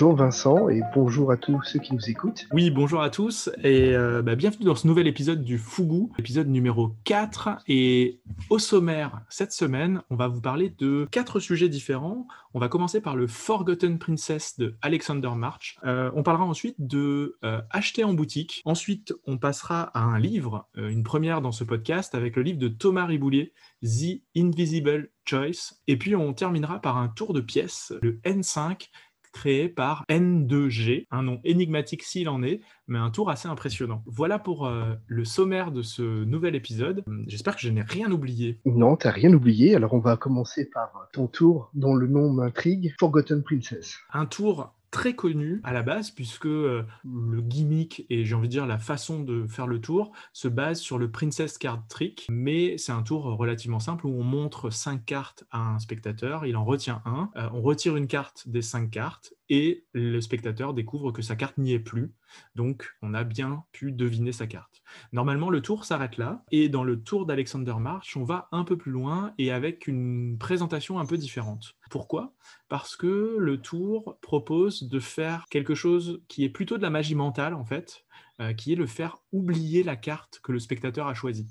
Bonjour Vincent et bonjour à tous ceux qui nous écoutent. Oui, bonjour à tous et euh, bah, bienvenue dans ce nouvel épisode du Fougou, épisode numéro 4. Et au sommaire, cette semaine, on va vous parler de quatre sujets différents. On va commencer par le Forgotten Princess de Alexander March. Euh, on parlera ensuite de euh, acheter en boutique. Ensuite, on passera à un livre, une première dans ce podcast, avec le livre de Thomas Riboulier, The Invisible Choice. Et puis on terminera par un tour de pièces, le N5, créé par N2G, un nom énigmatique s'il en est, mais un tour assez impressionnant. Voilà pour euh, le sommaire de ce nouvel épisode. J'espère que je n'ai rien oublié. Non, t'as rien oublié. Alors on va commencer par ton tour dont le nom m'intrigue, Forgotten Princess. Un tour très connu à la base, puisque euh, le gimmick et j'ai envie de dire la façon de faire le tour se base sur le Princess Card Trick, mais c'est un tour relativement simple où on montre cinq cartes à un spectateur, il en retient un, euh, on retire une carte des cinq cartes et le spectateur découvre que sa carte n'y est plus. Donc, on a bien pu deviner sa carte. Normalement, le tour s'arrête là. Et dans le tour d'Alexander March, on va un peu plus loin et avec une présentation un peu différente. Pourquoi? Parce que le tour propose de faire quelque chose qui est plutôt de la magie mentale, en fait, euh, qui est le faire oublier la carte que le spectateur a choisie.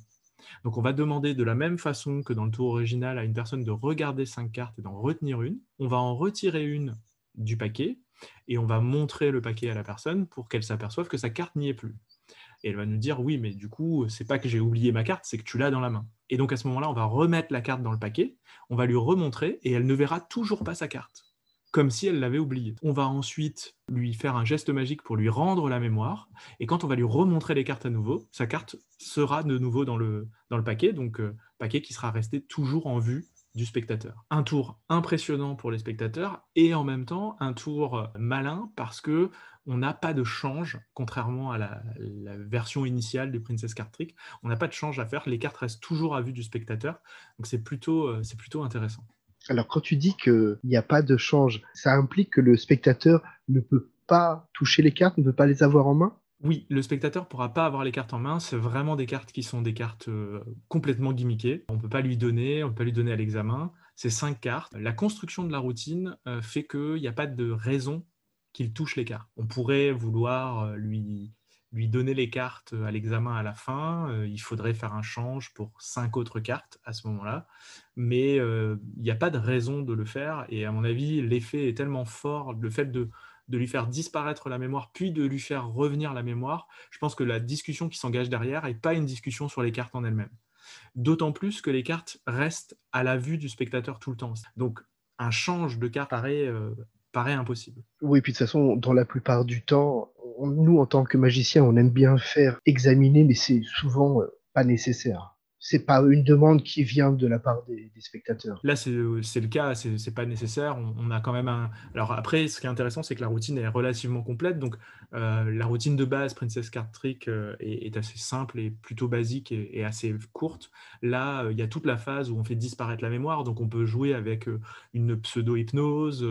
Donc on va demander de la même façon que dans le tour original à une personne de regarder cinq cartes et d'en retenir une. On va en retirer une du paquet et on va montrer le paquet à la personne pour qu'elle s'aperçoive que sa carte n'y est plus. Et elle va nous dire oui, mais du coup, c'est pas que j'ai oublié ma carte, c'est que tu l'as dans la main. Et donc à ce moment-là, on va remettre la carte dans le paquet, on va lui remontrer et elle ne verra toujours pas sa carte, comme si elle l'avait oubliée. On va ensuite lui faire un geste magique pour lui rendre la mémoire. Et quand on va lui remontrer les cartes à nouveau, sa carte sera de nouveau dans le, dans le paquet, donc euh, paquet qui sera resté toujours en vue du spectateur. Un tour impressionnant pour les spectateurs et en même temps un tour malin parce que on n'a pas de change, contrairement à la, version initiale du Princess Card Trick. On n'a pas de change à faire, les cartes restent toujours à vue du spectateur. Donc c'est plutôt, euh, c'est plutôt intéressant. Alors quand tu dis qu'il n'y a pas de change, ça implique que le spectateur ne peut pas toucher les cartes, ne peut pas les avoir en main? Oui, le spectateur pourra pas avoir les cartes en main. C'est vraiment des cartes qui sont des cartes euh, complètement gimmickées. On peut pas lui donner, on peut pas lui donner à l'examen. C'est cinq cartes. La construction de la routine euh, fait qu'il n'y a pas de raison qu'il touche les cartes. On pourrait vouloir euh, lui, lui donner les cartes à l'examen à la fin. il faudrait faire un change pour cinq autres cartes à ce moment-là. Mais il n'y a pas de raison de le faire. Et à mon avis, l'effet est tellement fort, le fait de de lui faire disparaître la mémoire, puis de lui faire revenir la mémoire, je pense que la discussion qui s'engage derrière n'est pas une discussion sur les cartes en elles-mêmes. D'autant plus que les cartes restent à la vue du spectateur tout le temps. Donc un change de carte paraît, euh, impossible. Oui, puis de toute façon, dans la plupart du temps, nous, en tant que magiciens, on aime bien faire examiner, mais c'est souvent euh, pas nécessaire c'est pas une demande qui vient de la part des, spectateurs. Là, c'est le cas, c'est pas nécessaire. On, a quand même un. Alors après, ce qui est intéressant, c'est que la routine est relativement complète. Donc, euh, la routine de base Princess Card Trick euh, est, assez simple et plutôt basique et, assez courte. Là, euh, il y a toute la phase où on fait disparaître la mémoire. Donc, on peut jouer avec une pseudo-hypnose.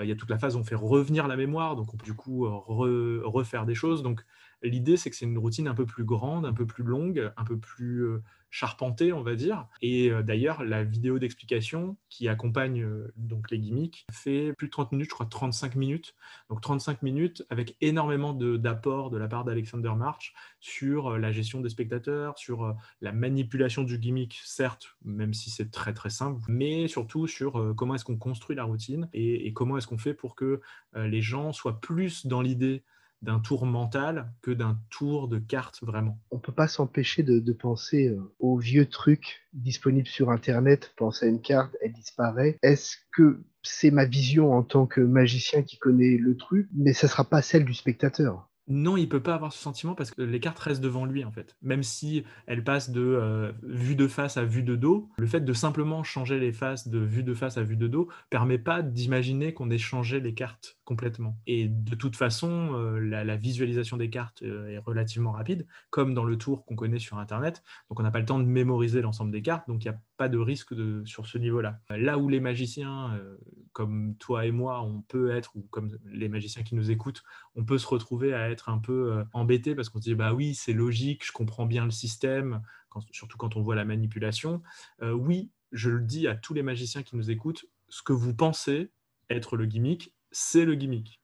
Il y a toute la phase où on fait revenir la mémoire. Donc, on peut du coup refaire des choses. Donc, l'idée, c'est que c'est une routine un peu plus grande, un peu plus longue, un peu plus charpenté, on va dire. Et euh, d'ailleurs, la vidéo d'explication qui accompagne euh, donc les gimmicks fait plus de 30 minutes, je crois 35 minutes. Donc 35 minutes avec énormément d'apports de, la part d'Alexander March sur euh, la gestion des spectateurs, sur la manipulation du gimmick, certes, même si c'est très très simple, mais surtout sur comment est-ce qu'on construit la routine et comment est-ce qu'on fait pour que les gens soient plus dans l'idée d'un tour mental que d'un tour de carte vraiment. On peut pas s'empêcher de, penser euh, aux vieux trucs disponibles sur Internet. Pense à une carte, elle disparaît. Est-ce que c'est ma vision en tant que magicien qui connaît le truc, mais ça sera pas celle du spectateur non, il peut pas avoir ce sentiment parce que les cartes restent devant lui en fait. Même si elles passent de euh, vue de face à vue de dos, le fait de simplement changer les faces de vue de face à vue de dos permet pas d'imaginer qu'on ait changé les cartes complètement. Et de toute façon, euh, la, visualisation des cartes euh, est relativement rapide, comme dans le tour qu'on connaît sur Internet. Donc on n'a pas le temps de mémoriser l'ensemble des cartes, donc il n'y a pas de risque de, sur ce niveau-là. Là où les magiciens, comme toi et moi, on peut être, ou comme les magiciens qui nous écoutent, on peut se retrouver à être un peu euh, embêté parce qu'on se dit bah oui, c'est logique, je comprends bien le système, surtout quand on voit la manipulation. Euh, oui, je le dis à tous les magiciens qui nous écoutent, ce que vous pensez être le gimmick c'est le gimmick.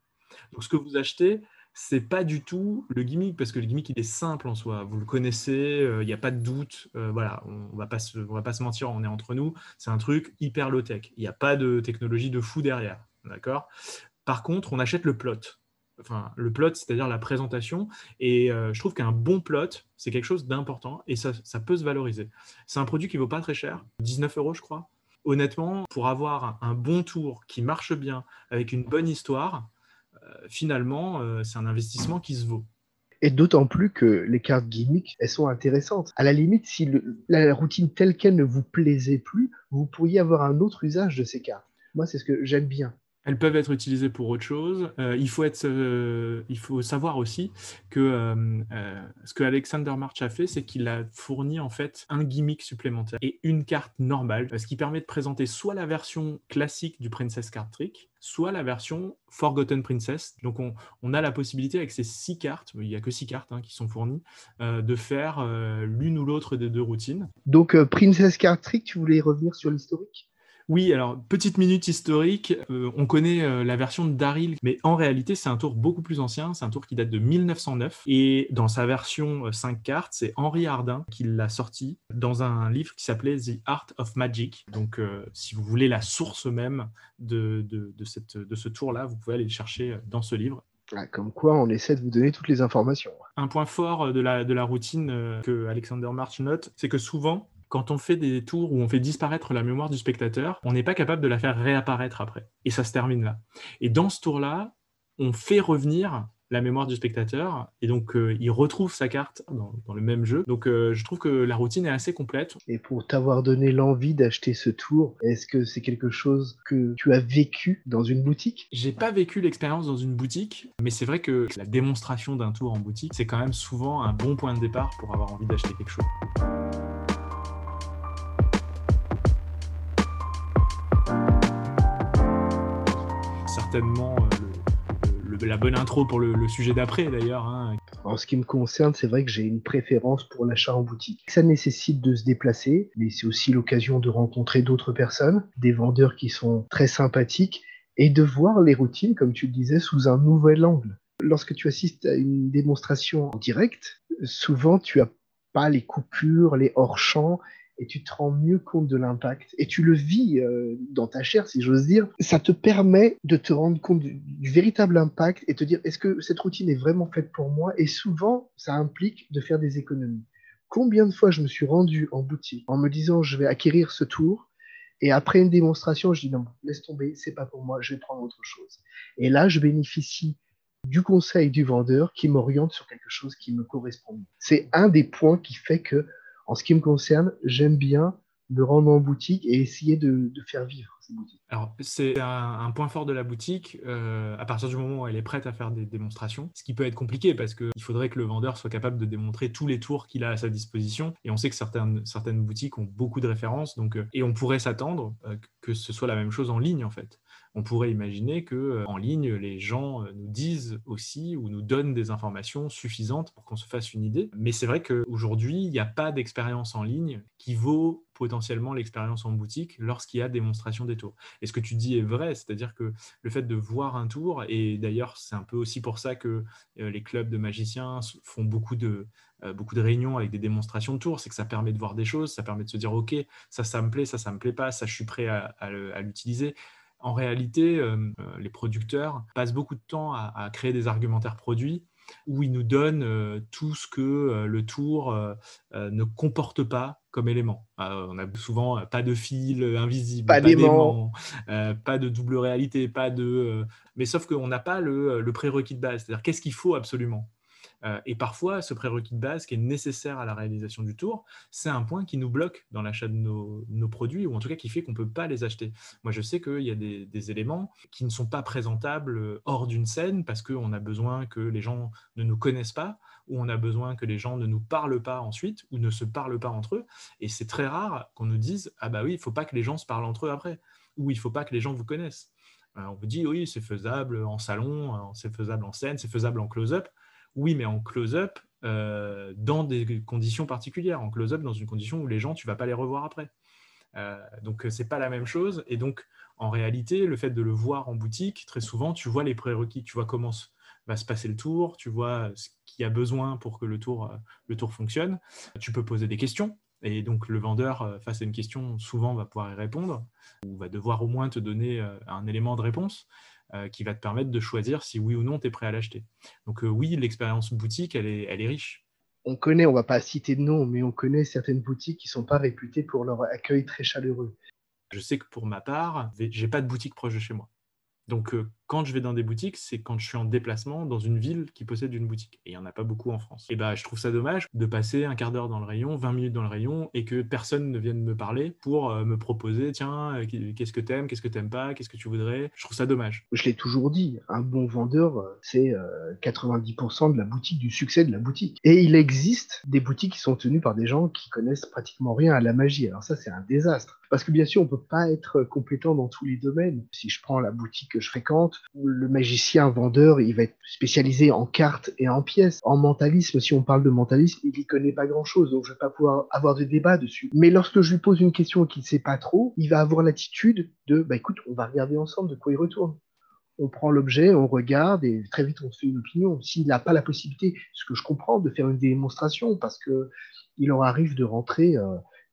Donc ce que vous achetez, c'est pas du tout le gimmick parce que le gimmick il est simple en soi. Vous le connaissez, il n'y a pas de doute. voilà, on, va pas se, on va pas se mentir, on est entre nous. C'est un truc hyper low tech. Il n'y a pas de technologie de fou derrière, d'accord? Par contre, on achète le plot. Enfin, le plot, c'est-à-dire la présentation. Et je trouve qu'un bon plot, c'est quelque chose d'important et ça, ça, peut se valoriser. C'est un produit qui vaut pas très cher, 19 euros, je crois. Honnêtement, pour avoir un bon tour qui marche bien, avec une bonne histoire, finalement, euh, c'est un investissement qui se vaut. Et d'autant plus que les cartes gimmick, elles sont intéressantes. À la limite, si la routine telle qu'elle ne vous plaisait plus, vous pourriez avoir un autre usage de ces cartes. Moi, c'est ce que j'aime bien. Elles peuvent être utilisées pour autre chose. Euh, il, faut être, euh, il faut savoir aussi que euh, ce que Alexander March a fait, c'est qu'il a fourni en fait un gimmick supplémentaire et une carte normale, ce qui permet de présenter soit la version classique du Princess Card Trick, soit la version Forgotten Princess. Donc on, a la possibilité avec ces six cartes, il n'y a que six cartes hein, qui sont fournies, de faire l'une ou l'autre des deux routines. Donc Princess Card Trick, tu voulais revenir sur l'historique? Oui, alors petite minute historique, euh, on connaît euh, la version de Daryl, mais en réalité c'est un tour beaucoup plus ancien, c'est un tour qui date de 1909 et dans sa version 5 euh, cartes, c'est Henri Hardin qui l'a sorti dans un livre qui s'appelait The Art of Magic. Donc si vous voulez la source même de, de, cette, de ce tour-là, vous pouvez aller le chercher dans ce livre. Ah, comme quoi, on essaie de vous donner toutes les informations. Un point fort de la, de la routine que Alexander March note, c'est que souvent, quand on fait des tours où on fait disparaître la mémoire du spectateur, on n'est pas capable de la faire réapparaître après. Et ça se termine là. Et dans ce tour-là, on fait revenir la mémoire du spectateur et donc euh, il retrouve sa carte dans, le même jeu. Donc euh, je trouve que la routine est assez complète. Et pour t'avoir donné l'envie d'acheter ce tour, est-ce que c'est quelque chose que tu as vécu dans une boutique? J'ai pas vécu l'expérience dans une boutique, mais c'est vrai que la démonstration d'un tour en boutique, c'est quand même souvent un bon point de départ pour avoir envie d'acheter quelque chose. Certainement euh, la bonne intro pour le, sujet d'après d'ailleurs. Hein. En ce qui me concerne, c'est vrai que j'ai une préférence pour l'achat en boutique. Ça nécessite de se déplacer, mais c'est aussi l'occasion de rencontrer d'autres personnes, des vendeurs qui sont très sympathiques, et de voir les routines, comme tu le disais, sous un nouvel angle. Lorsque tu assistes à une démonstration en direct, souvent tu as pas les coupures, les hors-champs, et tu te rends mieux compte de l'impact et tu le vis euh, dans ta chair, si j'ose dire. Ça te permet de te rendre compte du, véritable impact et te dire est-ce que cette routine est vraiment faite pour moi? Et souvent, ça implique de faire des économies. Combien de fois je me suis rendu en boutique en me disant je vais acquérir ce tour et après une démonstration, je dis non, laisse tomber, c'est pas pour moi, je vais prendre autre chose. Et là, je bénéficie du conseil du vendeur qui m'oriente sur quelque chose qui me correspond. C'est un des points qui fait que en ce qui me concerne, j'aime bien me rendre en boutique et essayer de, faire vivre ces boutiques. Alors, c'est un, point fort de la boutique euh, à partir du moment où elle est prête à faire des démonstrations, ce qui peut être compliqué parce qu'il faudrait que le vendeur soit capable de démontrer tous les tours qu'il a à sa disposition. Et on sait que certaines, certaines boutiques ont beaucoup de références, donc, euh, et on pourrait s'attendre euh, que ce soit la même chose en ligne en fait on pourrait imaginer que euh, en ligne, les gens euh, nous disent aussi ou nous donnent des informations suffisantes pour qu'on se fasse une idée. Mais c'est vrai qu'aujourd'hui, il n'y a pas d'expérience en ligne qui vaut potentiellement l'expérience en boutique lorsqu'il y a démonstration des tours. Et ce que tu dis est vrai, c'est-à-dire que le fait de voir un tour, et d'ailleurs c'est un peu aussi pour ça que euh, les clubs de magiciens font beaucoup de, beaucoup de réunions avec des démonstrations de tours, c'est que ça permet de voir des choses, ça permet de se dire ok, ça ça me plaît, ça ça me plaît pas, ça je suis prêt à l'utiliser. En réalité, euh, euh, les producteurs passent beaucoup de temps à, créer des argumentaires produits où ils nous donnent euh, tout ce que le tour ne comporte pas comme élément. on a souvent pas de fil invisible, pas, d'aimant, pas de double réalité, pas de. mais sauf qu'on n'a pas le, le prérequis de base, c'est-à-dire qu'est-ce qu'il faut absolument? Euh, et parfois, ce prérequis de base qui est nécessaire à la réalisation du tour, c'est un point qui nous bloque dans l'achat de nos, produits, ou en tout cas qui fait qu'on ne peut pas les acheter. Moi, je sais qu'il y a des, éléments qui ne sont pas présentables euh, hors d'une scène parce qu'on a besoin que les gens ne nous connaissent pas, ou on a besoin que les gens ne nous parlent pas ensuite, ou ne se parlent pas entre eux. Et c'est très rare qu'on nous dise Ah bah oui, il ne faut pas que les gens se parlent entre eux après, ou il ne faut pas que les gens vous connaissent. Euh, on vous dit oui, c'est faisable en salon, c'est faisable en scène, c'est faisable en close-up. Oui, mais en close-up, euh, dans des conditions particulières. En close-up, dans une condition où les gens, tu vas pas les revoir après. donc, c'est pas la même chose. Et donc, en réalité, le fait de le voir en boutique, très souvent, tu vois les prérequis, tu vois comment va se passer le tour, tu vois ce qu'il y a besoin pour que le tour, le tour fonctionne. Tu peux poser des questions. Et donc, le vendeur, face à une question, souvent va pouvoir y répondre ou va devoir au moins te donner un élément de réponse. Euh, qui va te permettre de choisir si oui ou non tu es prêt à l'acheter. Donc euh, oui, l'expérience boutique, elle est, elle est riche. On connaît, on va pas citer de nom, mais on connaît certaines boutiques qui sont pas réputées pour leur accueil très chaleureux. Je sais que pour ma part, j'ai pas de boutique proche de chez moi. Donc, euh, quand je vais dans des boutiques, c'est quand je suis en déplacement dans une ville qui possède une boutique. Et il n'y en a pas beaucoup en France. Et bah, je trouve ça dommage de passer un quart d'heure dans le rayon, 20 minutes dans le rayon, et que personne ne vienne me parler pour euh, me proposer, tiens, euh, qu'est-ce que t'aimes, qu'est-ce que t'aimes pas, qu'est-ce que tu voudrais. Je trouve ça dommage. Je l'ai toujours dit, un bon vendeur, c'est 90% de la boutique, du succès de la boutique. Et il existe des boutiques qui sont tenues par des gens qui connaissent pratiquement rien à la magie. Alors ça, c'est un désastre. Parce que bien sûr, on peut pas être compétent dans tous les domaines. Si je prends la boutique que je fréquente, le magicien vendeur, il va être spécialisé en cartes et en pièces. En mentalisme, si on parle de mentalisme, il y connaît pas grand chose, donc je vais pas pouvoir avoir de débat dessus. Mais lorsque je lui pose une question qu'il ne sait pas trop, il va avoir l'attitude de, bah écoute, on va regarder ensemble de quoi il retourne on prend l'objet, on regarde et très vite on se fait une opinion. S'il n'a pas la possibilité, ce que je comprends, de faire une démonstration parce que il leur arrive de rentrer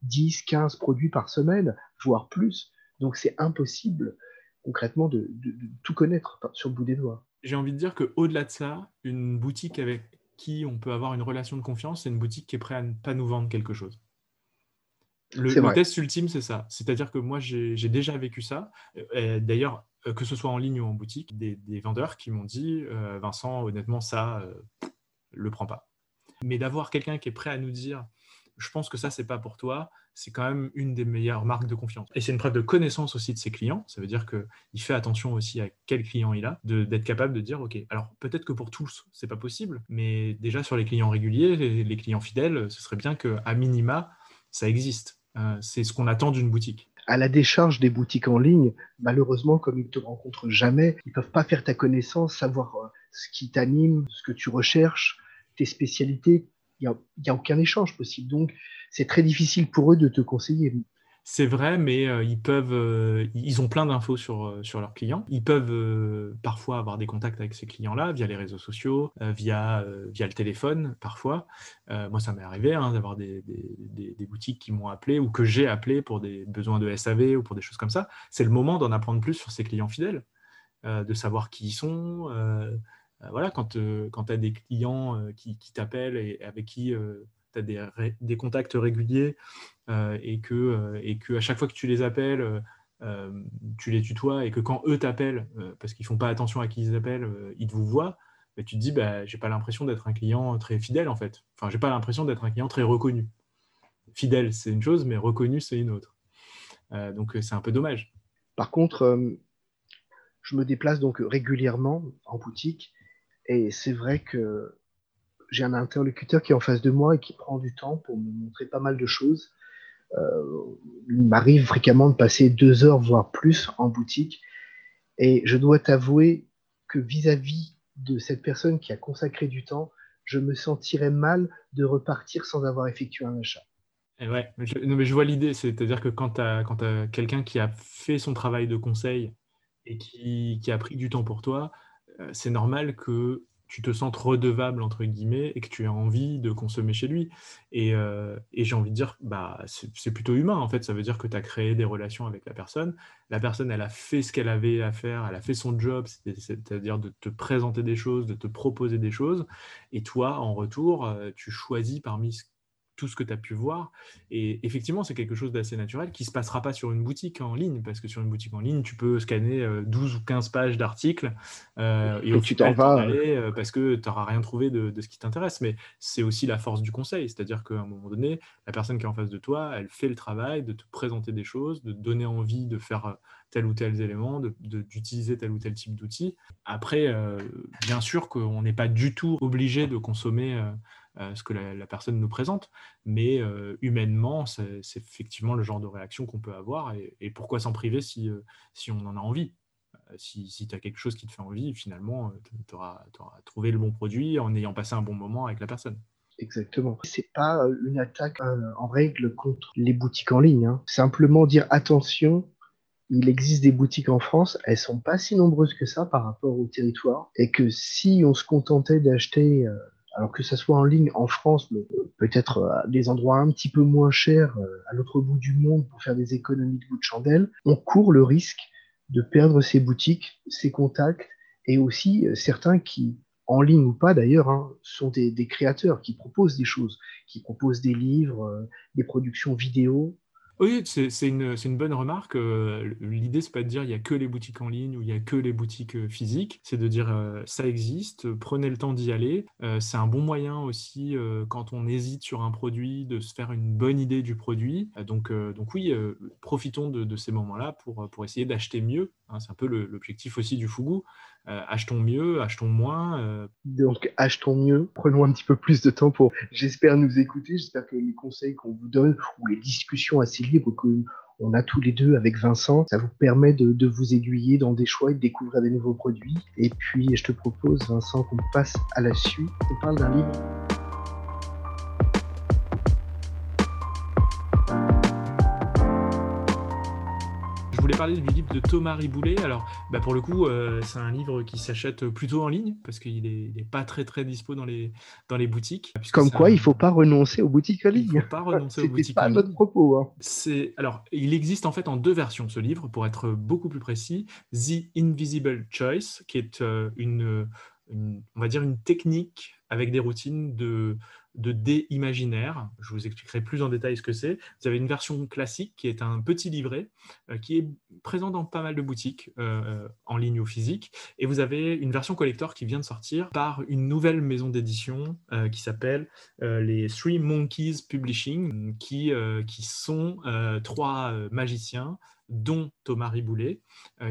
10, euh, 15 produits par semaine, voire plus. Donc c'est impossible concrètement de, tout connaître sur le bout des doigts. J'ai envie de dire qu'au-delà de ça, une boutique avec qui on peut avoir une relation de confiance, c'est une boutique qui est prête à ne pas nous vendre quelque chose. Le, test ultime, c'est ça. C'est-à-dire que moi, j'ai déjà vécu ça. D'ailleurs, euh, que ce soit en ligne ou en boutique, des, vendeurs qui m'ont dit euh, Vincent, honnêtement, ça, euh, le prends pas. Mais d'avoir quelqu'un qui est prêt à nous dire je pense que ça, c'est pas pour toi, c'est quand même une des meilleures marques de confiance. Et c'est une preuve de connaissance aussi de ses clients. Ça veut dire qu'il fait attention aussi à quel client il a, d'être capable de dire, OK, alors peut-être que pour tous, c'est pas possible, mais déjà sur les clients réguliers, les, clients fidèles, ce serait bien qu'à minima, ça existe. Euh, c'est ce qu'on attend d'une boutique à la décharge des boutiques en ligne, malheureusement, comme ils ne te rencontrent jamais, ils ne peuvent pas faire ta connaissance, savoir euh, ce qui t'anime, ce que tu recherches, tes spécialités n'y a, aucun échange possible. Donc, c'est très difficile pour eux de te conseiller. C'est vrai, mais euh, ils peuvent, euh, ils ont plein d'infos sur, euh, sur leurs clients. Ils peuvent parfois avoir des contacts avec ces clients-là via les réseaux sociaux, via, via le téléphone, parfois. moi, ça m'est arrivé hein, d'avoir des, des, des, boutiques qui m'ont appelé ou que j'ai appelé pour des besoins de SAV ou pour des choses comme ça. C'est le moment d'en apprendre plus sur ces clients fidèles, de savoir qui ils sont voilà, quand, euh, quand tu as des clients euh, qui, t'appellent et avec qui tu as des, des, contacts réguliers et, que, et que à chaque fois que tu les appelles, tu les tutoies et que quand eux t'appellent, parce qu'ils font pas attention à qui ils appellent, ils te vous voient, bah, tu te dis, bah, j'ai pas l'impression d'être un client très fidèle en fait. Enfin, j'ai pas l'impression d'être un client très reconnu. Fidèle, c'est une chose, mais reconnu, c'est une autre. donc, c'est un peu dommage. Par contre, je me déplace donc régulièrement en boutique et c'est vrai que j'ai un interlocuteur qui est en face de moi et qui prend du temps pour me montrer pas mal de choses. Euh, il m'arrive fréquemment de passer deux heures, voire plus, en boutique. Et je dois t'avouer que vis-à-vis de cette personne qui a consacré du temps, je me sentirais mal de repartir sans avoir effectué un achat. Et ouais, je, mais je vois l'idée, c'est-à-dire que quand tu as, quelqu'un qui a fait son travail de conseil et qui, qui, a pris du temps pour toi, c'est normal que tu te sentes redevable, entre guillemets, et que tu aies envie de consommer chez lui. Et, euh, j'ai envie de dire, bah, c'est plutôt humain, en fait. Ça veut dire que tu as créé des relations avec la personne. La personne, elle a fait ce qu'elle avait à faire, elle a fait son job, c'est-à-dire de te présenter des choses, de te proposer des choses. Et toi, en retour, euh, tu choisis parmi ce tout ce que tu as pu voir. Et effectivement, c'est quelque chose d'assez naturel qui ne se passera pas sur une boutique en ligne, parce que sur une boutique en ligne, tu peux scanner 12 euh, ou 15 pages d'articles euh, et, tu t'en vas euh, parce que tu n'auras rien trouvé de, ce qui t'intéresse. Mais c'est aussi la force du conseil, c'est-à-dire qu'à un moment donné, la personne qui est en face de toi, elle fait le travail de te présenter des choses, de te donner envie de faire tel ou tel élément, d'utiliser tel ou tel type d'outil. Après, bien sûr qu'on n'est pas du tout obligé de consommer ce que la, personne nous présente. Mais euh, humainement, c'est effectivement le genre de réaction qu'on peut avoir. Et, pourquoi s'en priver si, euh, si on en a envie? Si, si tu as quelque chose qui te fait envie, finalement, tu auras, trouvé le bon produit en ayant passé un bon moment avec la personne. Exactement. C'est pas euh, une attaque euh, en règle contre les boutiques en ligne. Hein. Simplement dire attention, il existe des boutiques en France, elles sont pas si nombreuses que ça par rapport au territoire, et que si on se contentait d'acheter, euh, alors que ça soit en ligne en France, mais peut-être à des endroits un petit peu moins chers, à l'autre bout du monde pour faire des économies de bout de chandelle, on court le risque de perdre ses boutiques, ses contacts, et aussi certains qui en ligne ou pas d'ailleurs, hein, sont des, créateurs qui proposent des choses, qui proposent des livres, euh, des productions vidéo. Oui, c'est une, bonne remarque. Euh, l'idée, c'est pas de dire il y a que les boutiques en ligne ou il y a que les boutiques euh, physiques. C'est de dire ça existe, prenez le temps d'y aller. c'est un bon moyen aussi quand on hésite sur un produit de se faire une bonne idée du produit. donc, oui, profitons de, ces moments-là pour, pour essayer d'acheter mieux. Hein. c'est un peu l'objectif aussi du Fougou. Euh, achetons mieux, achetons moins. Euh. Donc achetons mieux, prenons un petit peu plus de temps pour, j'espère, nous écouter. J'espère que les conseils qu'on vous donne ou les discussions assez libres qu'on a tous les deux avec Vincent, ça vous permet de, de, vous aiguiller dans des choix et de découvrir des nouveaux produits. Et puis je te propose, Vincent, qu'on passe à la suite. On parle d'un livre voulais parler du livre de Thomas Riboulet. Alors, bah pour le coup, euh, c'est un livre qui s'achète plutôt en ligne parce qu'il n'est pas très très dispo dans les, dans les boutiques. Comme quoi, il ne faut pas renoncer aux boutiques en ligne. Il ne faut pas renoncer aux boutiques pas notre propos. Hein. C'est alors, il existe en fait en deux versions ce livre pour être beaucoup plus précis. The Invisible Choice, qui est euh, une, une on va dire une technique avec des routines de de dés imaginaires. Je vous expliquerai plus en détail ce que c'est. Vous avez une version classique qui est un petit livret euh, qui est présent dans pas mal de boutiques euh, en ligne ou physique. Et vous avez une version collector qui vient de sortir par une nouvelle maison d'édition euh, qui s'appelle les Three Monkeys Publishing, qui, qui sont trois magiciens dont Thomas Riboulet,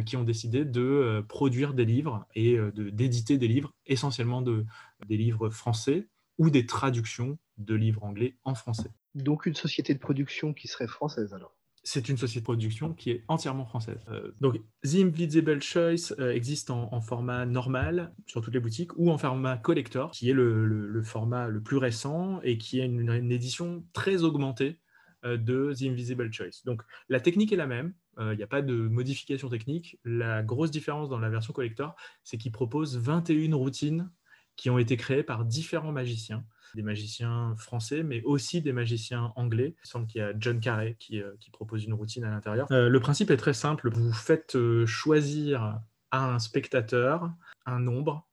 qui ont décidé de produire des livres et d'éditer des livres, essentiellement de, des livres français, ou des traductions de livres anglais en français. Donc une société de production qui serait française alors c'est une société de production qui est entièrement française. Euh, donc, The Invisible Choice euh, existe en, format normal sur toutes les boutiques ou en format collector, qui est le, format le plus récent et qui est une, édition très augmentée euh, de The Invisible Choice. Donc, la technique est la même. Il n'y a pas de modification technique. La grosse différence dans la version collector, c'est qu'il propose 21 routines qui ont été créés par différents magiciens, des magiciens français, mais aussi des magiciens anglais. Il semble qu'il y a John Carey qui, euh, propose une routine à l'intérieur. Euh, le principe est très simple. Vous faites euh, choisir à un spectateur un nombre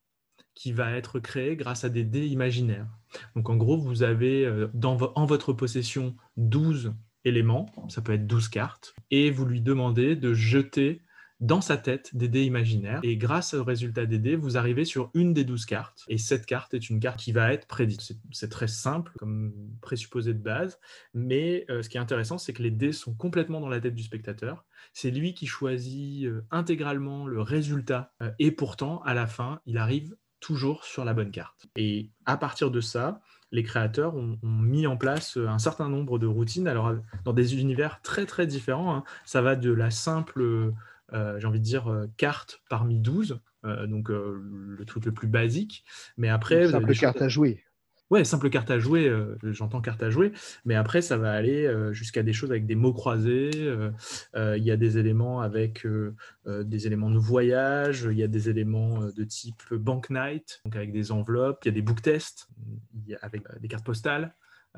qui va être créé grâce à des dés imaginaires. Donc en gros, vous avez en votre possession 12 éléments, ça peut être 12 cartes, et vous lui demandez de jeter dans sa tête des dés imaginaires. Et grâce au résultat des dés, vous arrivez sur une des douze cartes. Et cette carte est une carte qui va être prédite. C'est très simple comme présupposé de base. Mais euh, ce qui est intéressant, c'est que les dés sont complètement dans la tête du spectateur. C'est lui qui choisit euh, intégralement le résultat. Euh, et pourtant, à la fin, il arrive toujours sur la bonne carte. Et à partir de ça, les créateurs ont, mis en place un certain nombre de routines, alors dans des univers très très différents. Hein. Ça va de la simple j'ai envie de dire, euh, carte parmi 12, euh, donc le truc le plus basique. Mais après. Simple carte à jouer. Ouais, simple carte à jouer, j'entends carte à jouer, mais après ça va aller jusqu'à des choses avec des mots croisés, il y a des éléments avec des éléments de voyage, il y a des éléments de type bank night, donc avec des enveloppes, il y a des book tests avec des cartes postales,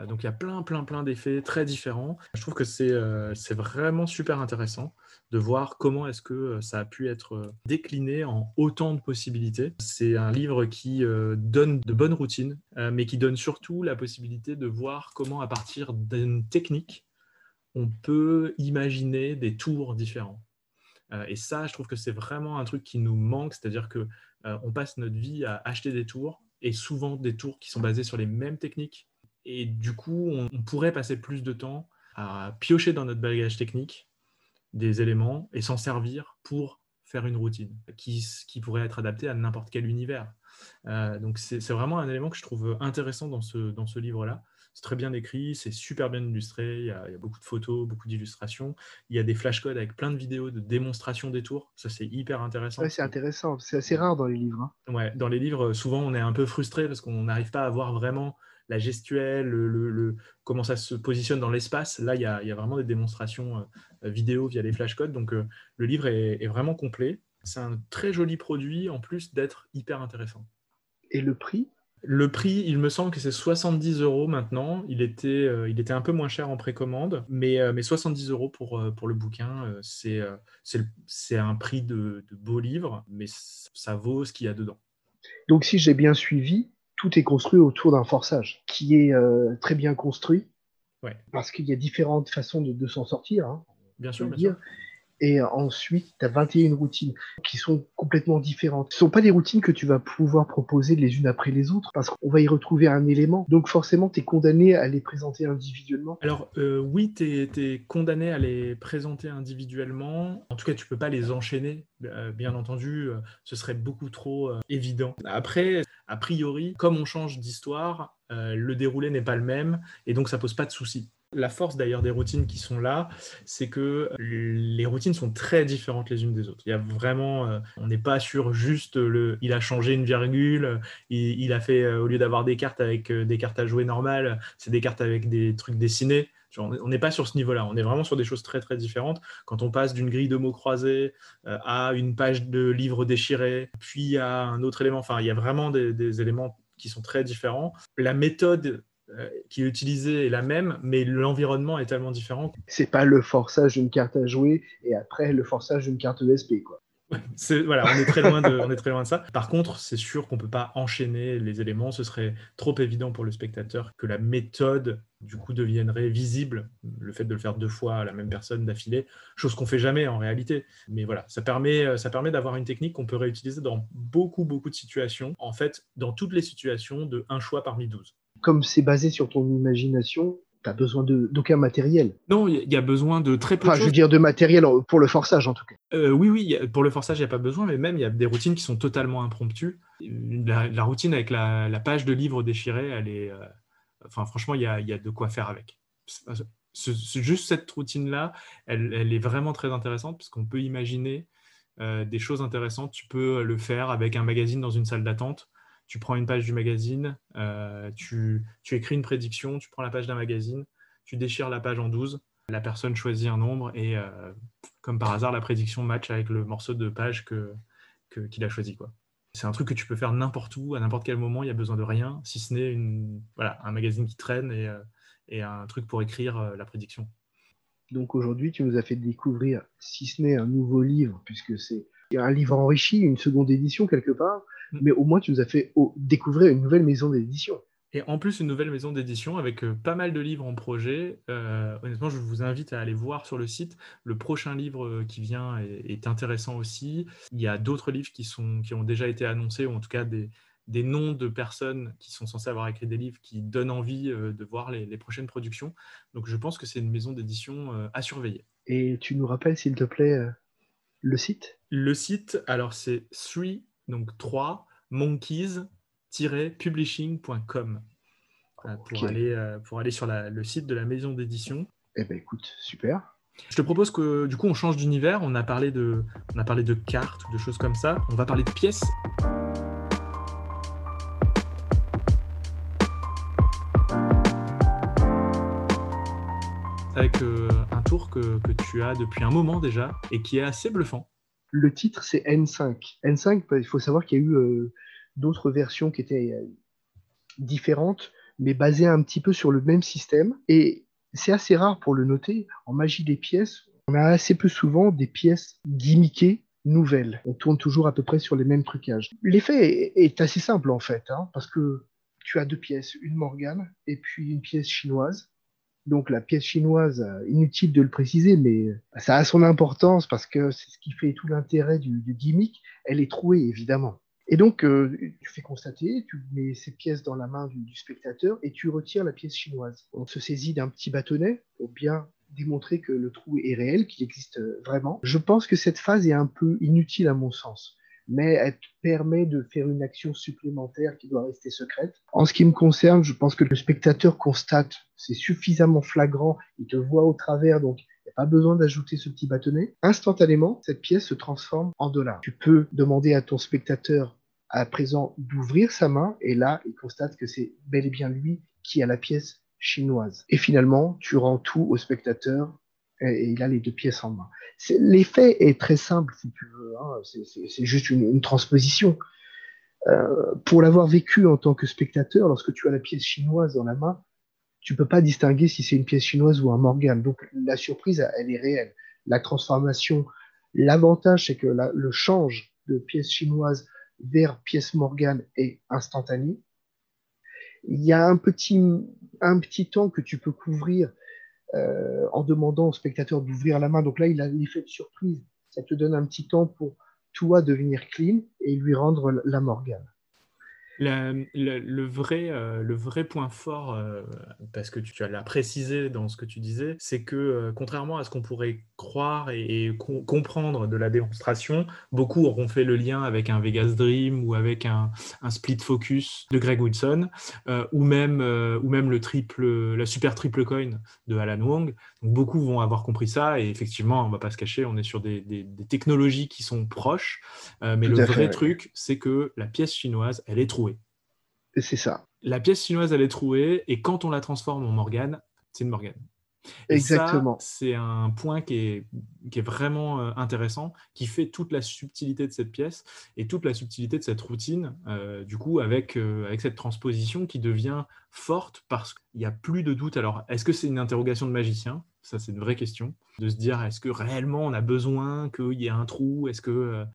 donc il y a plein, plein, plein d'effets très différents. Je trouve que c'est vraiment super intéressant de voir comment est-ce que euh, ça a pu être euh, décliné en autant de possibilités. C'est un livre qui euh, donne de bonnes routines, mais qui donne surtout la possibilité de voir comment, à partir d'une technique, on peut imaginer des tours différents. Et ça, je trouve que c'est vraiment un truc qui nous manque, c'est-à-dire que on passe notre vie à acheter des tours, et souvent des tours qui sont basés sur les mêmes techniques. Et du coup, on pourrait passer plus de temps à piocher dans notre bagage technique des éléments et s'en servir pour faire une routine qui, qui pourrait être adaptée à n'importe quel univers. Euh, donc c'est vraiment un élément que je trouve intéressant dans ce, dans ce livre-là. C'est très bien écrit, c'est super bien illustré, il y, a, beaucoup de photos, beaucoup d'illustrations. Il y a des flashcodes avec plein de vidéos de démonstration des tours. Ça, c'est hyper intéressant. Ouais, c'est intéressant, c'est assez rare dans les livres. Hein. Ouais, dans les livres, souvent, on est un peu frustré parce qu'on n'arrive pas à voir vraiment la gestuelle, le, comment ça se positionne dans l'espace. Là, il y, a, vraiment des démonstrations vidéo via les flashcodes. Donc, le livre est vraiment complet. C'est un très joli produit en plus d'être hyper intéressant. Et le prix? Le prix, il me semble que c'est 70 euros maintenant. Il était, euh, il était un peu moins cher en précommande, mais, euh, mais 70 euros pour, euh, pour le bouquin, c'est c'est un prix de, beau livre, mais ça vaut ce qu'il y a dedans. Donc, si j'ai bien suivi, tout est construit autour d'un forçage qui est très bien construit. Ouais. Parce qu'il y a différentes façons de, s'en sortir. Hein, bien sûr, bien sûr. Et ensuite, tu as 21 routines qui sont complètement différentes. Ce ne sont pas des routines que tu vas pouvoir proposer les unes après les autres parce qu'on va y retrouver un élément. Donc forcément, tu es condamné à les présenter individuellement. Alors euh, oui, tu es, condamné à les présenter individuellement. En tout cas, tu peux pas les enchaîner. Euh, bien entendu, euh, ce serait beaucoup trop évident. Après, a priori, comme on change d'histoire, le déroulé n'est pas le même et donc ça pose pas de soucis. La force d'ailleurs des routines qui sont là, c'est que les routines sont très différentes les unes des autres. Il y a vraiment, euh, on n'est pas sur juste le, il a changé une virgule, il, a fait euh, au lieu d'avoir des cartes avec euh, des cartes à jouer normales, c'est des cartes avec des trucs dessinés. On n'est pas sur ce niveau-là, on est vraiment sur des choses très très différentes. Quand on passe d'une grille de mots croisés à une page de livre déchiré, puis à un autre élément, enfin il y a vraiment des, éléments qui sont très différents. La méthode qui est utilisé est la même, mais l'environnement est tellement différent. C'est pas le forçage d'une carte à jouer et après le forçage d'une carte ESP, quoi. voilà, on est très loin de, on est très loin de ça. Par contre, c'est sûr qu'on peut pas enchaîner les éléments. Ce serait trop évident pour le spectateur que la méthode du coup deviendrait visible. Le fait de le faire deux fois à la même personne d'affilée, chose qu'on fait jamais en réalité. Mais voilà, ça permet, ça permet d'avoir une technique qu'on peut réutiliser dans beaucoup beaucoup de situations. En fait, dans toutes les situations de un choix parmi 12 comme c'est basé sur ton imagination, tu n'as besoin d'aucun matériel. Non, il y a besoin de très peu enfin, Je veux dire de matériel pour le forçage en tout cas. Euh, oui, oui, pour le forçage, il n'y a pas besoin, mais même il y a des routines qui sont totalement impromptues. La, routine avec la, page de livre déchirée, elle est. Euh, enfin, franchement, il y a, de quoi faire avec. juste cette routine-là, elle, est vraiment très intéressante parce qu'on peut imaginer euh, des choses intéressantes. Tu peux le faire avec un magazine dans une salle d'attente tu prends une page du magazine, euh, tu, écris une prédiction, tu prends la page d'un magazine, tu déchires la page en 12, la personne choisit un nombre et euh, comme par hasard, la prédiction match avec le morceau de page que, qu'il a choisi. Quoi. C'est un truc que tu peux faire n'importe où, à n'importe quel moment, il n'y a besoin de rien, si ce n'est voilà, un magazine qui traîne et, euh, et un truc pour écrire la prédiction. Donc aujourd'hui, tu nous as fait découvrir, si ce n'est un nouveau livre, puisque c'est un livre enrichi, une seconde édition quelque part. Mais au moins tu nous as fait découvrir une nouvelle maison d'édition. Et en plus, une nouvelle maison d'édition avec euh, pas mal de livres en projet. Euh, honnêtement, je vous invite à aller voir sur le site. Le prochain livre euh, qui vient est, intéressant aussi. Il y a d'autres livres qui, sont, qui ont déjà été annoncés, ou en tout cas des, des noms de personnes qui sont censées avoir écrit des livres qui donnent envie de voir les, les, prochaines productions. Donc je pense que c'est une maison d'édition à surveiller. Et tu nous rappelles, s'il te plaît, le site? Le site, alors c'est 3 donc 3 monkeys-publishing.com pour, aller, euh, pour aller sur le site de la maison d'édition. Eh ben écoute, super. Je te propose que du coup on change d'univers. On a parlé de, on a parlé de cartes ou de choses comme ça. On va parler de pièces. Avec euh, un tour que, que tu as depuis un moment déjà et qui est assez bluffant. Le titre, c'est N5. N5, bah, il faut savoir qu'il y a eu euh, d'autres versions qui étaient euh, différentes, mais basées un petit peu sur le même système. Et c'est assez rare pour le noter. En magie des pièces, on a assez peu souvent des pièces gimmickées nouvelles. On tourne toujours à peu près sur les mêmes trucages. L'effet est, assez simple en fait, hein, parce que tu as deux pièces, une Morgane et puis une pièce chinoise. Donc la pièce chinoise, euh, inutile de le préciser, mais euh, ça a son importance parce que c'est ce qui fait tout l'intérêt du, gimmick. Elle est trouée, évidemment. Et donc, euh, tu fais constater, tu mets ces pièces dans la main du, spectateur et tu retires la pièce chinoise. On se saisit d'un petit bâtonnet pour bien démontrer que le trou est réel, qu'il existe vraiment. Je pense que cette phase est un peu inutile à mon sens mais elle permet de faire une action supplémentaire qui doit rester secrète. En ce qui me concerne, je pense que le spectateur constate, c'est suffisamment flagrant, il te voit au travers, donc il n'y a pas besoin d'ajouter ce petit bâtonnet. Instantanément, cette pièce se transforme en dollars. Tu peux demander à ton spectateur à présent d'ouvrir sa main, et là, il constate que c'est bel et bien lui qui a la pièce chinoise. Et finalement, tu rends tout au spectateur et, il a les deux pièces en main. L'effet est très simple, si tu veux. Hein. C'est juste une, transposition. Euh, pour l'avoir vécu en tant que spectateur, lorsque tu as la pièce chinoise dans la main, tu peux pas distinguer si c'est une pièce chinoise ou un Morgan. Donc la surprise, elle est réelle. La transformation, l'avantage, c'est que le change de pièce chinoise vers pièce Morgan est instantané. Il y a un petit temps que tu peux couvrir euh, en demandant au spectateur d'ouvrir la main. Donc là, il a l'effet de surprise. Ça te donne un petit temps pour toi devenir clean et lui rendre la Morgane le, vrai, euh, le vrai point fort, euh, parce que tu, l'as précisé dans ce que tu disais, c'est que euh, contrairement à ce qu'on pourrait croire et, comprendre de la démonstration, beaucoup auront fait le lien avec un Vegas Dream ou avec un, split focus de Greg Wilson, ou, même, ou même le triple, la super triple coin de Alan Wong. Donc beaucoup vont avoir compris ça, et effectivement, on ne va pas se cacher, on est sur des, technologies qui sont proches, mais le vrai truc, c'est que la pièce chinoise, elle est trouée. C'est ça. La pièce chinoise, elle est trouée, et quand on la transforme en Morgane, c'est une Morgane. Exactement. C'est un point qui est, qui est vraiment euh, intéressant, qui fait toute la subtilité de cette pièce et toute la subtilité de cette routine, euh, du coup, avec, euh, avec cette transposition qui devient forte parce qu'il n'y a plus de doute. Alors, est-ce que c'est une interrogation de magicien? Ça, c'est une vraie question. De se dire, est-ce que réellement on a besoin qu'il y ait un trou? Est-ce que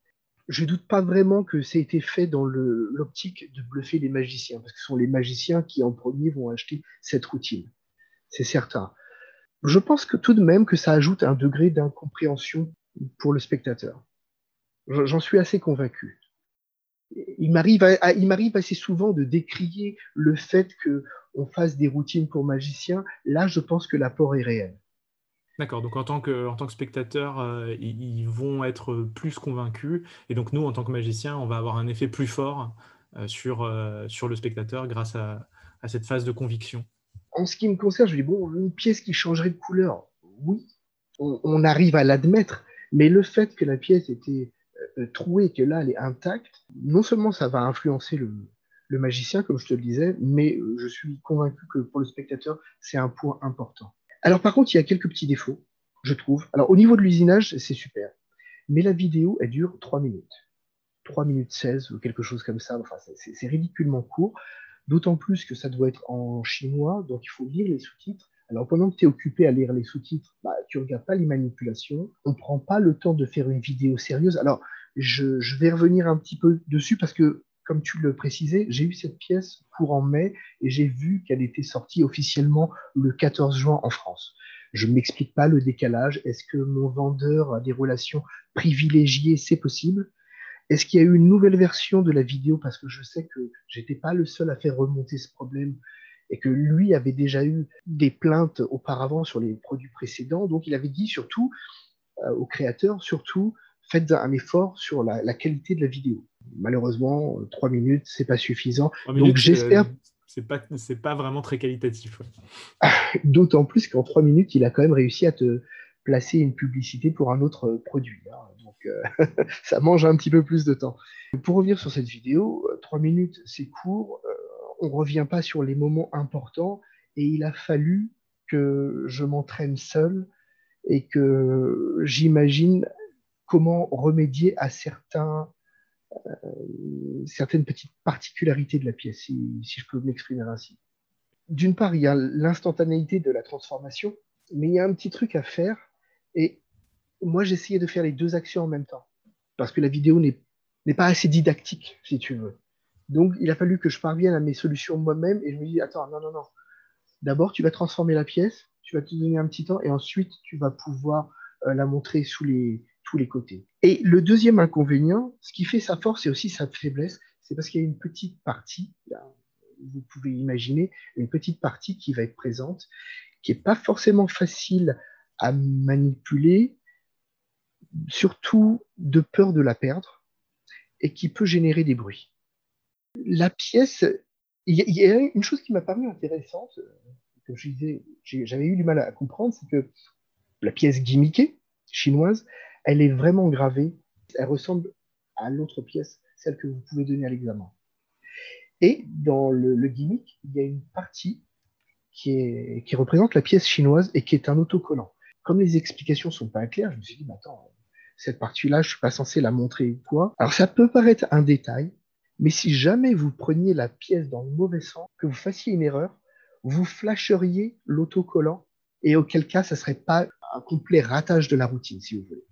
je doute pas vraiment que ça ait été fait dans l'optique de bluffer les magiciens, parce que ce sont les magiciens qui en premier vont acheter cette routine. C'est certain. Je pense que tout de même que ça ajoute un degré d'incompréhension pour le spectateur. J'en suis assez convaincu. Il m'arrive, il m'arrive assez souvent de décrier le fait qu'on fasse des routines pour magiciens. Là, je pense que l'apport est réel. D'accord, donc en tant que, en tant que spectateur, euh, ils, vont être plus convaincus. Et donc nous, en tant que magiciens, on va avoir un effet plus fort euh, sur, euh, sur le spectateur grâce à, à, cette phase de conviction. En ce qui me concerne, je dis, bon, une pièce qui changerait de couleur, oui, on, arrive à l'admettre, mais le fait que la pièce était trouée, que là, elle est intacte, non seulement ça va influencer le, le magicien, comme je te le disais, mais je suis convaincu que pour le spectateur, c'est un point important. Alors par contre, il y a quelques petits défauts, je trouve. Alors au niveau de l'usinage, c'est super. Mais la vidéo, elle dure 3 minutes. 3 minutes 16 ou quelque chose comme ça. Enfin, c'est ridiculement court. D'autant plus que ça doit être en chinois, donc il faut lire les sous-titres. Alors pendant que tu es occupé à lire les sous-titres, bah, tu regardes pas les manipulations, on prend pas le temps de faire une vidéo sérieuse. Alors je vais revenir un petit peu dessus parce que comme tu le précisais, j'ai eu cette pièce courant mai et j'ai vu qu'elle était sortie officiellement le 14 juin en France. Je ne m'explique pas le décalage. Est-ce que mon vendeur a des relations privilégiées? C'est possible. Est-ce qu'il y a eu une nouvelle version de la vidéo? Parce que je sais que j'étais pas le seul à faire remonter ce problème et que lui avait déjà eu des plaintes auparavant sur les produits précédents. Donc il avait dit surtout euh, aux créateurs, surtout faites un effort sur la qualité de la vidéo malheureusement, euh, trois minutes, c'est pas suffisant. Donc j'espère. Euh, c'est pas, c'est pas vraiment très qualitatif. D'autant plus qu'en trois minutes, il a quand même réussi à te placer une publicité pour un autre euh, produit. Hein. Donc ça mange un petit peu plus de temps. Pour revenir sur cette vidéo, trois minutes, c'est court. on revient pas sur les moments importants et il a fallu que je m'entraîne seul et que j'imagine comment remédier à certains euh, certaines petites particularités de la pièce, si, je peux m'exprimer ainsi. D'une part, il y a l'instantanéité de la transformation, mais il y a un petit truc à faire. Et moi, j'essayais de faire les deux actions en même temps, parce que la vidéo n'est pas assez didactique, si tu veux. Donc, il a fallu que je parvienne à mes solutions moi-même, et je me dis, attends, non, non, non. D'abord, tu vas transformer la pièce, tu vas te donner un petit temps, et ensuite, tu vas pouvoir euh, la montrer sous les, les côtés. Et le deuxième inconvénient, ce qui fait sa force et aussi sa faiblesse, c'est parce qu'il y a une petite partie, vous pouvez imaginer, une petite partie qui va être présente, qui n'est pas forcément facile à manipuler, surtout de peur de la perdre, et qui peut générer des bruits. La pièce, il y, a une chose qui m'a paru intéressante, que je disais, j'avais eu du mal à comprendre, c'est que la pièce gimmickée chinoise, elle est vraiment gravée. Elle ressemble à l'autre pièce, celle que vous pouvez donner à l'examen. Et dans le, gimmick, il y a une partie qui, représente la pièce chinoise et qui est un autocollant. Comme les explications sont pas claires, je me suis dit, attends, cette partie-là, je suis pas censé la montrer ou quoi. Alors ça peut paraître un détail, mais si jamais vous preniez la pièce dans le mauvais sens, que vous fassiez une erreur, vous flasheriez l'autocollant et auquel cas, ça serait pas un complet ratage de la routine, si vous voulez.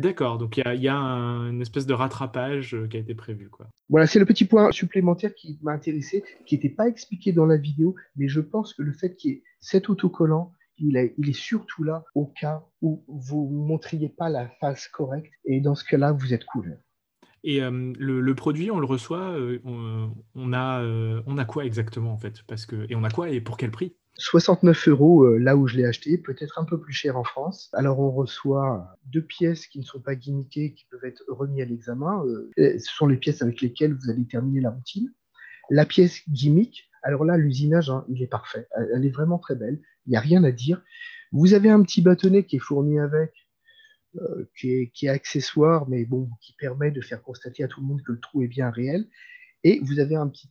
D'accord, donc il y a, une espèce de rattrapage euh, qui a été prévu. Quoi. Voilà, c'est le petit point supplémentaire qui m'a intéressé, qui n'était pas expliqué dans la vidéo, mais je pense que le fait qu'il y ait cet autocollant, il, est surtout là au cas où vous ne montriez pas la face correcte, et dans ce cas-là, vous êtes couvert. Et le, produit, on le reçoit, on, a, on a quoi exactement en fait? Parce Et on a quoi et pour quel prix? 69 euros là où je l'ai acheté, peut-être un peu plus cher en France. Alors on reçoit deux pièces qui ne sont pas gimmickées, qui peuvent être remises à l'examen. Ce sont les pièces avec lesquelles vous allez terminer la routine. La pièce gimmick, alors là l'usinage, hein, il est parfait. Elle est vraiment très belle. Il n'y a rien à dire. Vous avez un petit bâtonnet qui est fourni avec, euh, qui, est, qui, est, accessoire, mais bon, qui permet de faire constater à tout le monde que le trou est bien réel. Et vous avez un petit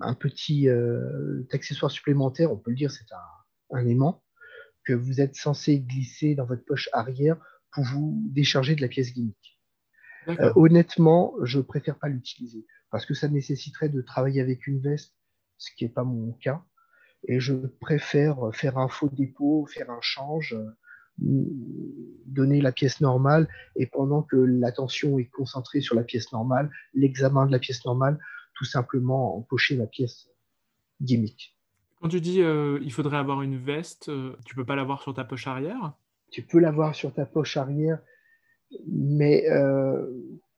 un petit euh, accessoire supplémentaire, on peut le dire, c'est un, aimant que vous êtes censé glisser dans votre poche arrière pour vous décharger de la pièce gimmick. Euh, honnêtement, je préfère pas l'utiliser parce que ça nécessiterait de travailler avec une veste, ce qui n'est pas mon cas. Et je préfère faire un faux dépôt, faire un change, donner la pièce normale et pendant que l'attention est concentrée sur la pièce normale, l'examen de la pièce normale, tout simplement empocher ma pièce gimmick. Quand tu dis euh, il faudrait avoir une veste, euh, tu peux pas l'avoir sur ta poche arrière? Tu peux l'avoir sur ta poche arrière, mais euh,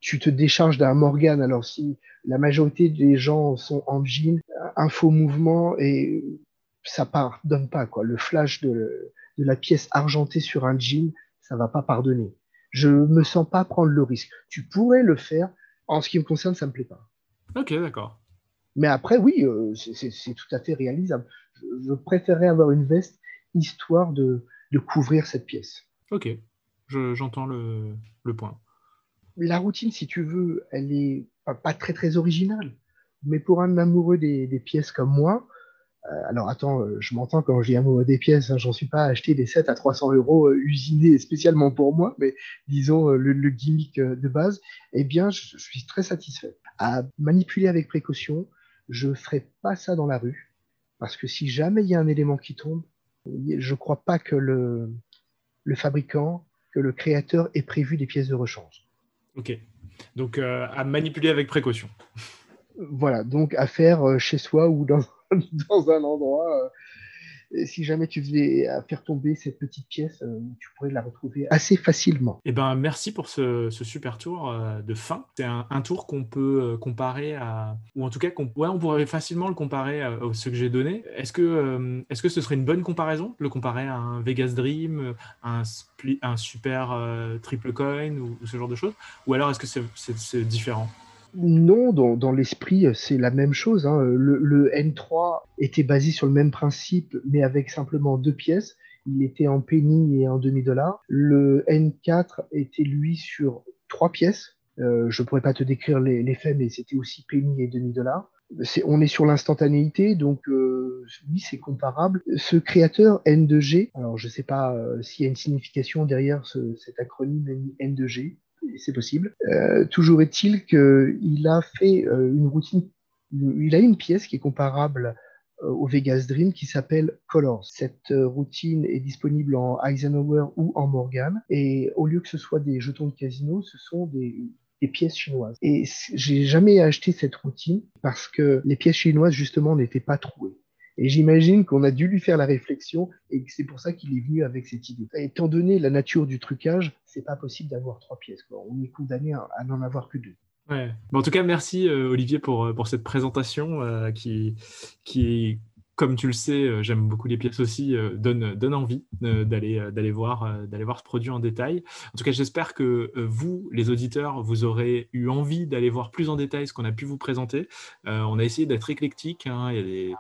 tu te décharges d'un Morgan. Alors si la majorité des gens sont en jean, un faux mouvement et ça pardonne pas quoi. Le flash de, de la pièce argentée sur un jean, ça va pas pardonner. Je me sens pas prendre le risque. Tu pourrais le faire. En ce qui me concerne, ça me plaît pas. Ok, d'accord. Mais après, oui, euh, c'est tout à fait réalisable. Je, préférerais avoir une veste histoire de, couvrir cette pièce. Ok, j'entends le, point. La routine, si tu veux, elle est pas, très très originale. Mais pour un amoureux des pièces comme moi, alors attends, euh, je m'entends quand je dis un des pièces, hein, j'en suis pas à acheter des sets à 300 euros euh, usinés spécialement pour moi, mais disons le, gimmick de base, eh bien je, suis très satisfait. À manipuler avec précaution, je ferai pas ça dans la rue, parce que si jamais il y a un élément qui tombe, je crois pas que le fabricant, que le créateur ait prévu des pièces de rechange. Ok, donc à manipuler avec précaution. Voilà, donc à faire chez soi ou dans un endroit. Euh, si jamais tu faisais faire tomber cette petite pièce, euh, tu pourrais la retrouver assez facilement. Eh ben, merci pour ce, super tour euh, de fin. C'est un, tour qu'on peut comparer à, ou en tout cas, on pourrait facilement le comparer à, ceux que j'ai donné. Est-ce que, est-ce que ce serait une bonne comparaison, le comparer à un Vegas Dream, un super triple coin ou, ce genre de choses, ou alors est-ce que c'est différent? Non, dans, l'esprit, c'est la même chose. Hein. Le, N3 était basé sur le même principe, mais avec simplement deux pièces. Il était en penny et en demi-dollar. Le N4 était, lui, sur trois pièces. Euh, je ne pourrais pas te décrire les, faits, mais c'était aussi penny et demi-dollar. on est sur l'instantanéité, donc euh, oui, c'est comparable. Ce créateur N2G, alors je ne sais pas euh, s'il y a une signification derrière cet acronyme N2G, c'est possible. Euh, toujours est-il qu'il a fait euh, une routine, il a une pièce qui est comparable euh, au Vegas Dream qui s'appelle Colors. Cette routine est disponible en Eisenhower ou en Morgan et au lieu que ce soit des jetons de casino, ce sont des, des pièces chinoises. Et j'ai jamais acheté cette routine parce que les pièces chinoises justement n'étaient pas trouées. Et j'imagine qu'on a dû lui faire la réflexion et que c'est pour ça qu'il est venu avec cette idée. Étant donné la nature du trucage, c'est pas possible d'avoir trois pièces. On est condamné à, n'en avoir que deux. En tout cas, merci euh, Olivier pour, euh, pour cette présentation euh, qui, comme tu le sais, j'aime beaucoup les pièces aussi, donne, envie d'aller d'aller voir, d'aller voir ce produit en détail. En tout cas, j'espère que vous, les auditeurs, vous aurez eu envie d'aller voir plus en détail ce qu'on a pu vous présenter. on a essayé d'être éclectique. Hein. il y a des,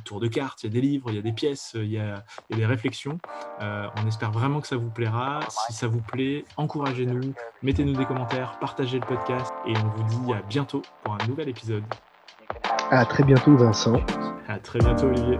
tour de cartes, il y a des livres, il y a des pièces, il y a, des réflexions. Euh, on espère vraiment que ça vous plaira. Si ça vous plaît, encouragez-nous, mettez-nous des commentaires, partagez le podcast et on vous dit à bientôt pour un nouvel épisode. À très bientôt Vincent. À très bientôt Olivier.